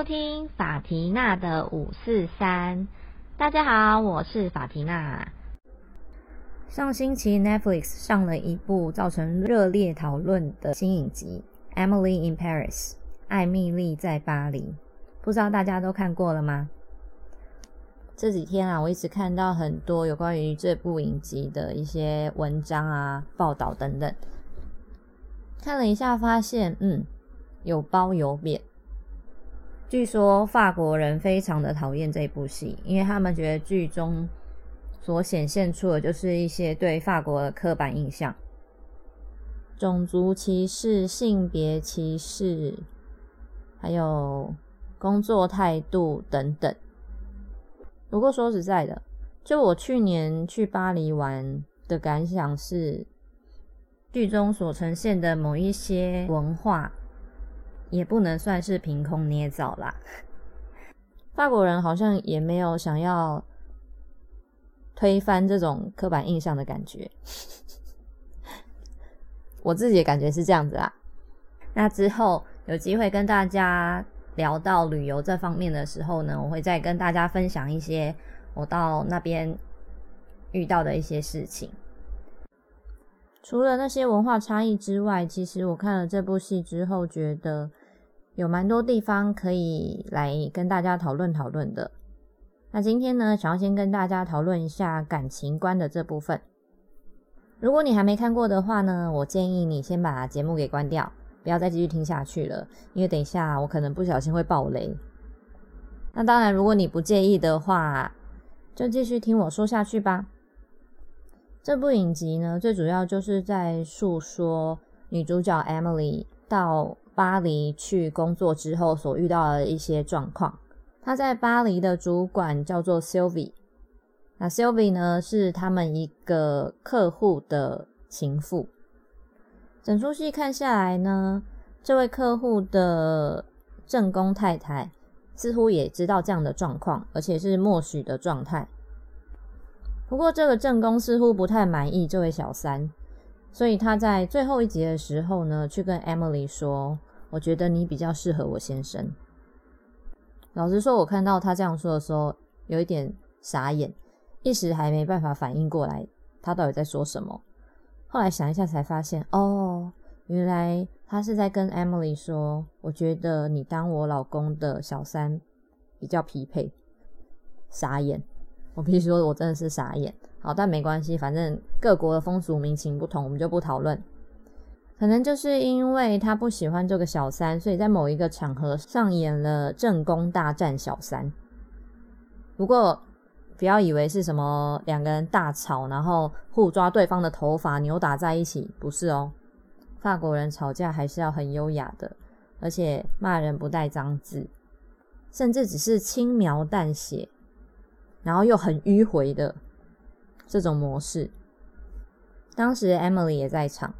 收听法提娜的五四三。大家好，我是法提娜。上星期 Netflix 上了一部造成热烈讨论的新影集《Emily in Paris》艾蜜莉在巴黎，不知道大家都看过了吗？这几天啊，我一直看到很多有关于这部影集的一些文章啊、报道等等，看了一下，发现嗯，有褒有贬。据说法国人非常的讨厌这部戏，因为他们觉得剧中所显现出的就是一些对法国的刻板印象，种族歧视、性别歧视，还有工作态度等等。不过说实在的，就我去年去巴黎玩的感想是，剧中所呈现的某一些文化。也不能算是凭空捏造啦。法国人好像也没有想要推翻这种刻板印象的感觉，我自己的感觉是这样子啦。那之后有机会跟大家聊到旅游这方面的时候呢，我会再跟大家分享一些我到那边遇到的一些事情。除了那些文化差异之外，其实我看了这部戏之后，觉得。有蛮多地方可以来跟大家讨论讨论的。那今天呢，想要先跟大家讨论一下感情观的这部分。如果你还没看过的话呢，我建议你先把节目给关掉，不要再继续听下去了，因为等一下我可能不小心会爆雷。那当然，如果你不介意的话，就继续听我说下去吧。这部影集呢，最主要就是在诉说女主角 Emily 到。巴黎去工作之后所遇到的一些状况。他在巴黎的主管叫做 Sylvie，那 Sylvie 呢是他们一个客户的情妇。整出戏看下来呢，这位客户的正宫太太似乎也知道这样的状况，而且是默许的状态。不过这个正宫似乎不太满意这位小三，所以他在最后一集的时候呢，去跟 Emily 说。我觉得你比较适合我先生。老实说，我看到他这样说的时候，有一点傻眼，一时还没办法反应过来他到底在说什么。后来想一下才发现，哦，原来他是在跟 Emily 说，我觉得你当我老公的小三比较匹配。傻眼，我必须说，我真的是傻眼。好，但没关系，反正各国的风俗民情不同，我们就不讨论。可能就是因为他不喜欢这个小三，所以在某一个场合上演了正宫大战小三。不过不要以为是什么两个人大吵，然后互抓对方的头发扭打在一起，不是哦。法国人吵架还是要很优雅的，而且骂人不带脏字，甚至只是轻描淡写，然后又很迂回的这种模式。当时 Emily 也在场。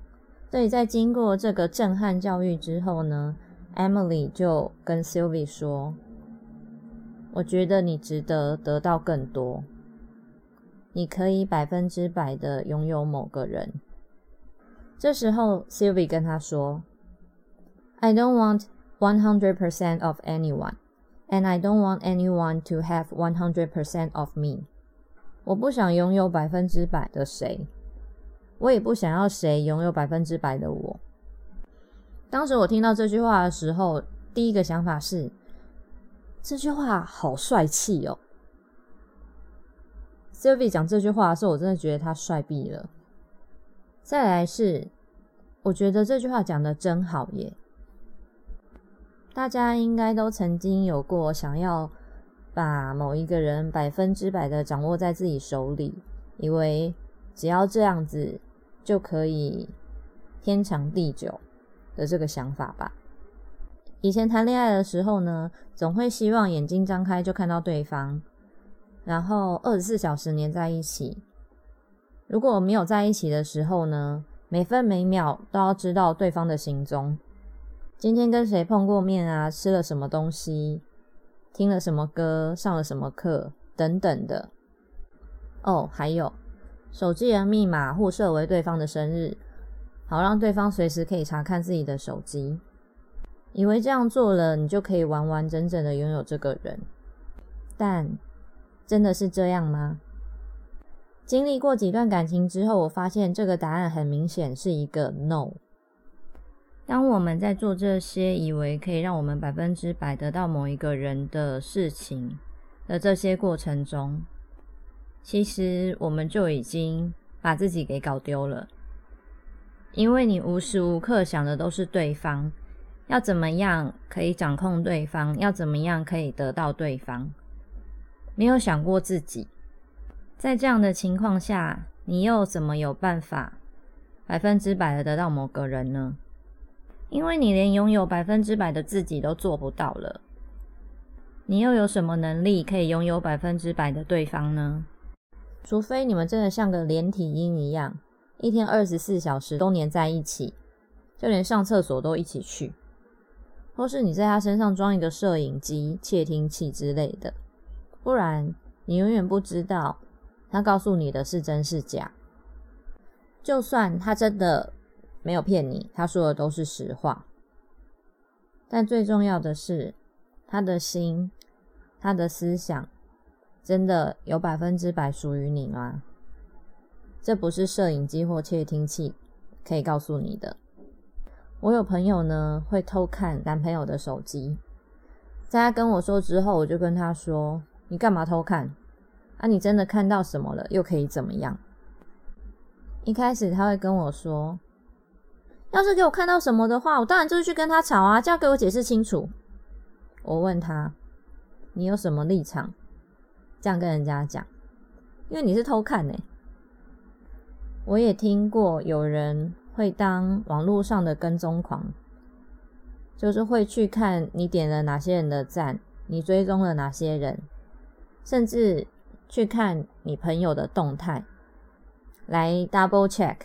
所以在经过这个震撼教育之后呢，Emily 就跟 Sylvie 说：“我觉得你值得得到更多，你可以百分之百的拥有某个人。”这时候 Sylvie 跟他说：“I don't want one hundred percent of anyone, and I don't want anyone to have one hundred percent of me。”我不想拥有百分之百的谁。我也不想要谁拥有百分之百的我。当时我听到这句话的时候，第一个想法是，这句话好帅气哦。Sylvie 讲这句话的时候，我真的觉得他帅毙了。再来是，我觉得这句话讲的真好耶。大家应该都曾经有过想要把某一个人百分之百的掌握在自己手里，以为只要这样子。就可以天长地久的这个想法吧。以前谈恋爱的时候呢，总会希望眼睛张开就看到对方，然后二十四小时黏在一起。如果没有在一起的时候呢，每分每秒都要知道对方的行踪。今天跟谁碰过面啊？吃了什么东西？听了什么歌？上了什么课？等等的。哦，还有。手机的密码互设为对方的生日，好让对方随时可以查看自己的手机。以为这样做了，你就可以完完整整的拥有这个人，但真的是这样吗？经历过几段感情之后，我发现这个答案很明显是一个 no。当我们在做这些以为可以让我们百分之百得到某一个人的事情的这些过程中，其实我们就已经把自己给搞丢了，因为你无时无刻想的都是对方，要怎么样可以掌控对方，要怎么样可以得到对方，没有想过自己。在这样的情况下，你又怎么有办法百分之百的得到某个人呢？因为你连拥有百分之百的自己都做不到了，你又有什么能力可以拥有百分之百的对方呢？除非你们真的像个连体婴一样，一天二十四小时都黏在一起，就连上厕所都一起去，或是你在他身上装一个摄影机、窃听器之类的，不然你永远不知道。他告诉你的是真是假，就算他真的没有骗你，他说的都是实话。但最重要的是，他的心、他的思想，真的有百分之百属于你吗？这不是摄影机或窃听器可以告诉你的。我有朋友呢，会偷看男朋友的手机，在他跟我说之后，我就跟他说：“你干嘛偷看？”啊，你真的看到什么了？又可以怎么样？一开始他会跟我说：“要是给我看到什么的话，我当然就是去跟他吵啊，就要给我解释清楚。”我问他：“你有什么立场？这样跟人家讲？因为你是偷看呢。”我也听过有人会当网络上的跟踪狂，就是会去看你点了哪些人的赞，你追踪了哪些人，甚至。去看你朋友的动态，来 double check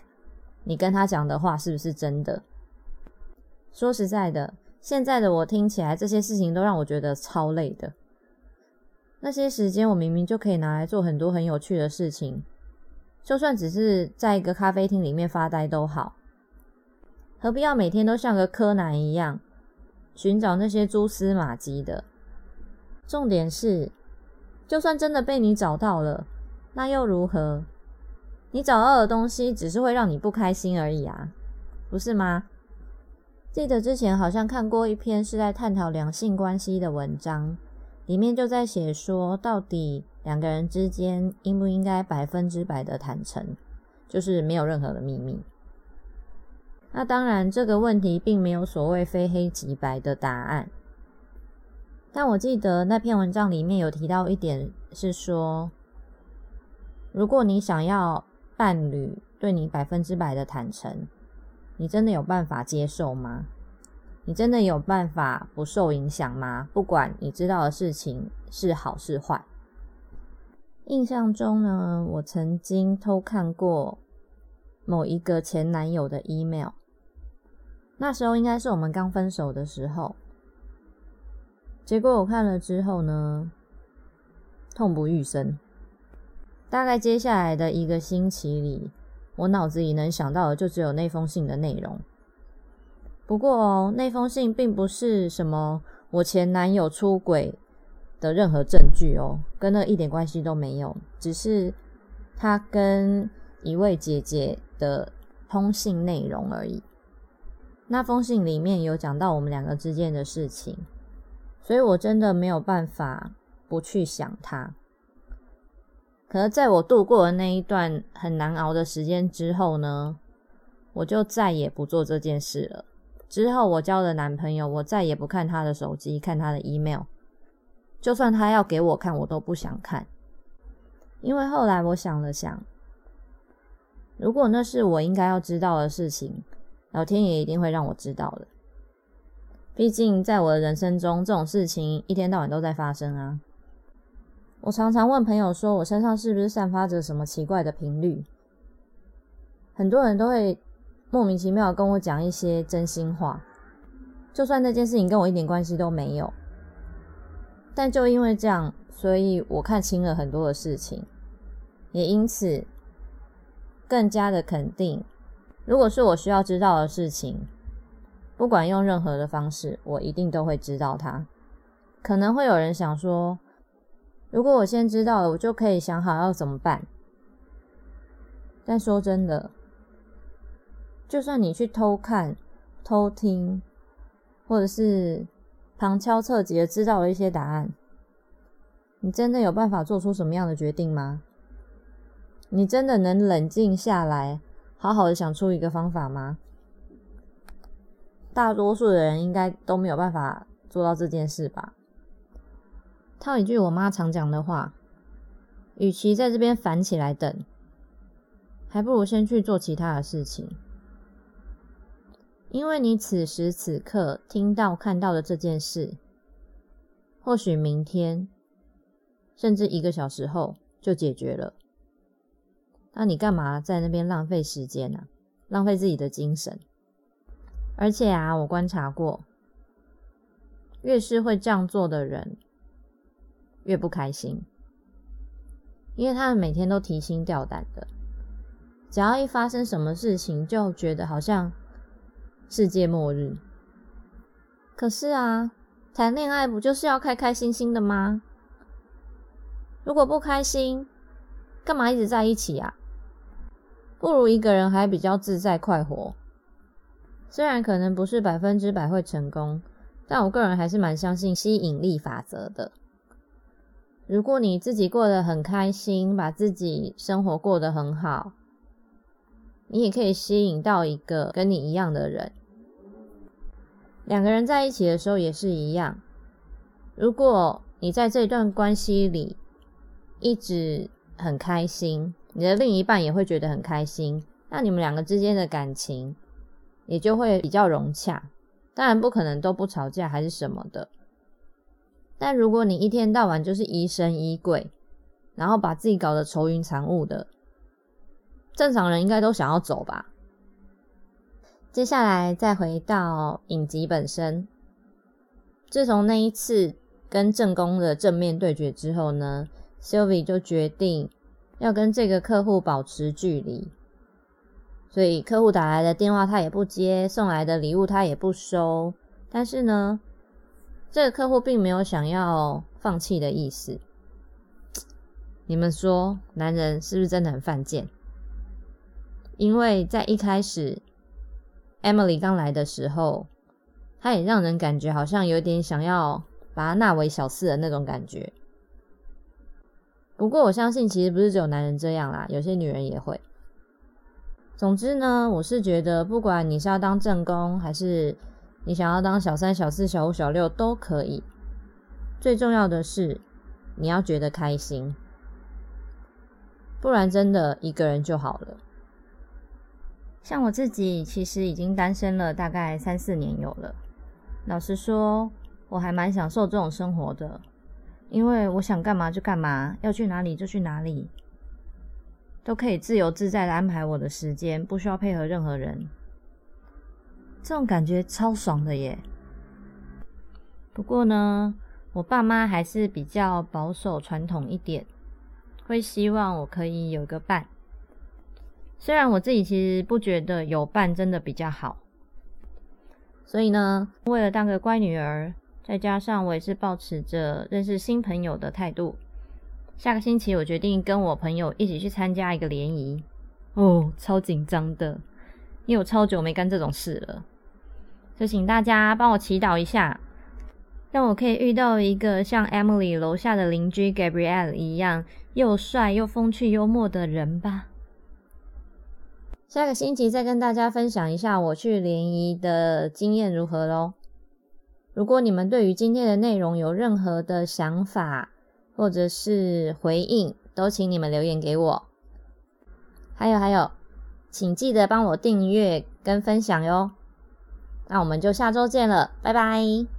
你跟他讲的话是不是真的。说实在的，现在的我听起来这些事情都让我觉得超累的。那些时间我明明就可以拿来做很多很有趣的事情，就算只是在一个咖啡厅里面发呆都好，何必要每天都像个柯南一样寻找那些蛛丝马迹的？重点是。就算真的被你找到了，那又如何？你找到的东西只是会让你不开心而已啊，不是吗？记得之前好像看过一篇是在探讨两性关系的文章，里面就在写说，到底两个人之间应不应该百分之百的坦诚，就是没有任何的秘密。那当然，这个问题并没有所谓非黑即白的答案。但我记得那篇文章里面有提到一点，是说，如果你想要伴侣对你百分之百的坦诚，你真的有办法接受吗？你真的有办法不受影响吗？不管你知道的事情是好是坏。印象中呢，我曾经偷看过某一个前男友的 email，那时候应该是我们刚分手的时候。结果我看了之后呢，痛不欲生。大概接下来的一个星期里，我脑子里能想到的就只有那封信的内容。不过哦，那封信并不是什么我前男友出轨的任何证据哦，跟那一点关系都没有。只是他跟一位姐姐的通信内容而已。那封信里面有讲到我们两个之间的事情。所以我真的没有办法不去想他。可是在我度过了那一段很难熬的时间之后呢，我就再也不做这件事了。之后我交了男朋友，我再也不看他的手机，看他的 email，就算他要给我看，我都不想看。因为后来我想了想，如果那是我应该要知道的事情，老天爷一定会让我知道的。毕竟，在我的人生中，这种事情一天到晚都在发生啊。我常常问朋友说，我身上是不是散发着什么奇怪的频率？很多人都会莫名其妙跟我讲一些真心话，就算那件事情跟我一点关系都没有。但就因为这样，所以我看清了很多的事情，也因此更加的肯定，如果是我需要知道的事情。不管用任何的方式，我一定都会知道它。可能会有人想说，如果我先知道了，我就可以想好要怎么办。但说真的，就算你去偷看、偷听，或者是旁敲侧击的知道了一些答案，你真的有办法做出什么样的决定吗？你真的能冷静下来，好好的想出一个方法吗？大多数的人应该都没有办法做到这件事吧。套一句我妈常讲的话：“与其在这边烦起来等，还不如先去做其他的事情。因为你此时此刻听到看到的这件事，或许明天，甚至一个小时后就解决了。那你干嘛在那边浪费时间呢？浪费自己的精神？”而且啊，我观察过，越是会这样做的人，越不开心，因为他们每天都提心吊胆的，只要一发生什么事情，就觉得好像世界末日。可是啊，谈恋爱不就是要开开心心的吗？如果不开心，干嘛一直在一起啊？不如一个人还比较自在快活。虽然可能不是百分之百会成功，但我个人还是蛮相信吸引力法则的。如果你自己过得很开心，把自己生活过得很好，你也可以吸引到一个跟你一样的人。两个人在一起的时候也是一样。如果你在这段关系里一直很开心，你的另一半也会觉得很开心，那你们两个之间的感情。也就会比较融洽，当然不可能都不吵架还是什么的。但如果你一天到晚就是疑神疑鬼，然后把自己搞得愁云惨雾的，正常人应该都想要走吧。接下来再回到影集本身，自从那一次跟正宫的正面对决之后呢，Sylvie 就决定要跟这个客户保持距离。所以客户打来的电话他也不接，送来的礼物他也不收。但是呢，这个客户并没有想要放弃的意思。你们说，男人是不是真的很犯贱？因为在一开始，Emily 刚来的时候，他也让人感觉好像有点想要把她纳为小四的那种感觉。不过我相信，其实不是只有男人这样啦，有些女人也会。总之呢，我是觉得，不管你是要当正宫，还是你想要当小三、小四、小五、小六，都可以。最重要的是，你要觉得开心，不然真的一个人就好了。像我自己，其实已经单身了大概三四年有了。老实说，我还蛮享受这种生活的，因为我想干嘛就干嘛，要去哪里就去哪里。都可以自由自在的安排我的时间，不需要配合任何人，这种感觉超爽的耶。不过呢，我爸妈还是比较保守传统一点，会希望我可以有个伴。虽然我自己其实不觉得有伴真的比较好，所以呢，为了当个乖女儿，再加上我也是保持着认识新朋友的态度。下个星期我决定跟我朋友一起去参加一个联谊，哦，超紧张的，因为我超久没干这种事了，就请大家帮我祈祷一下，让我可以遇到一个像 Emily 楼下的邻居 Gabrielle 一样又帅又风趣幽默的人吧。下个星期再跟大家分享一下我去联谊的经验如何喽。如果你们对于今天的内容有任何的想法，或者是回应，都请你们留言给我。还有还有，请记得帮我订阅跟分享哟。那我们就下周见了，拜拜。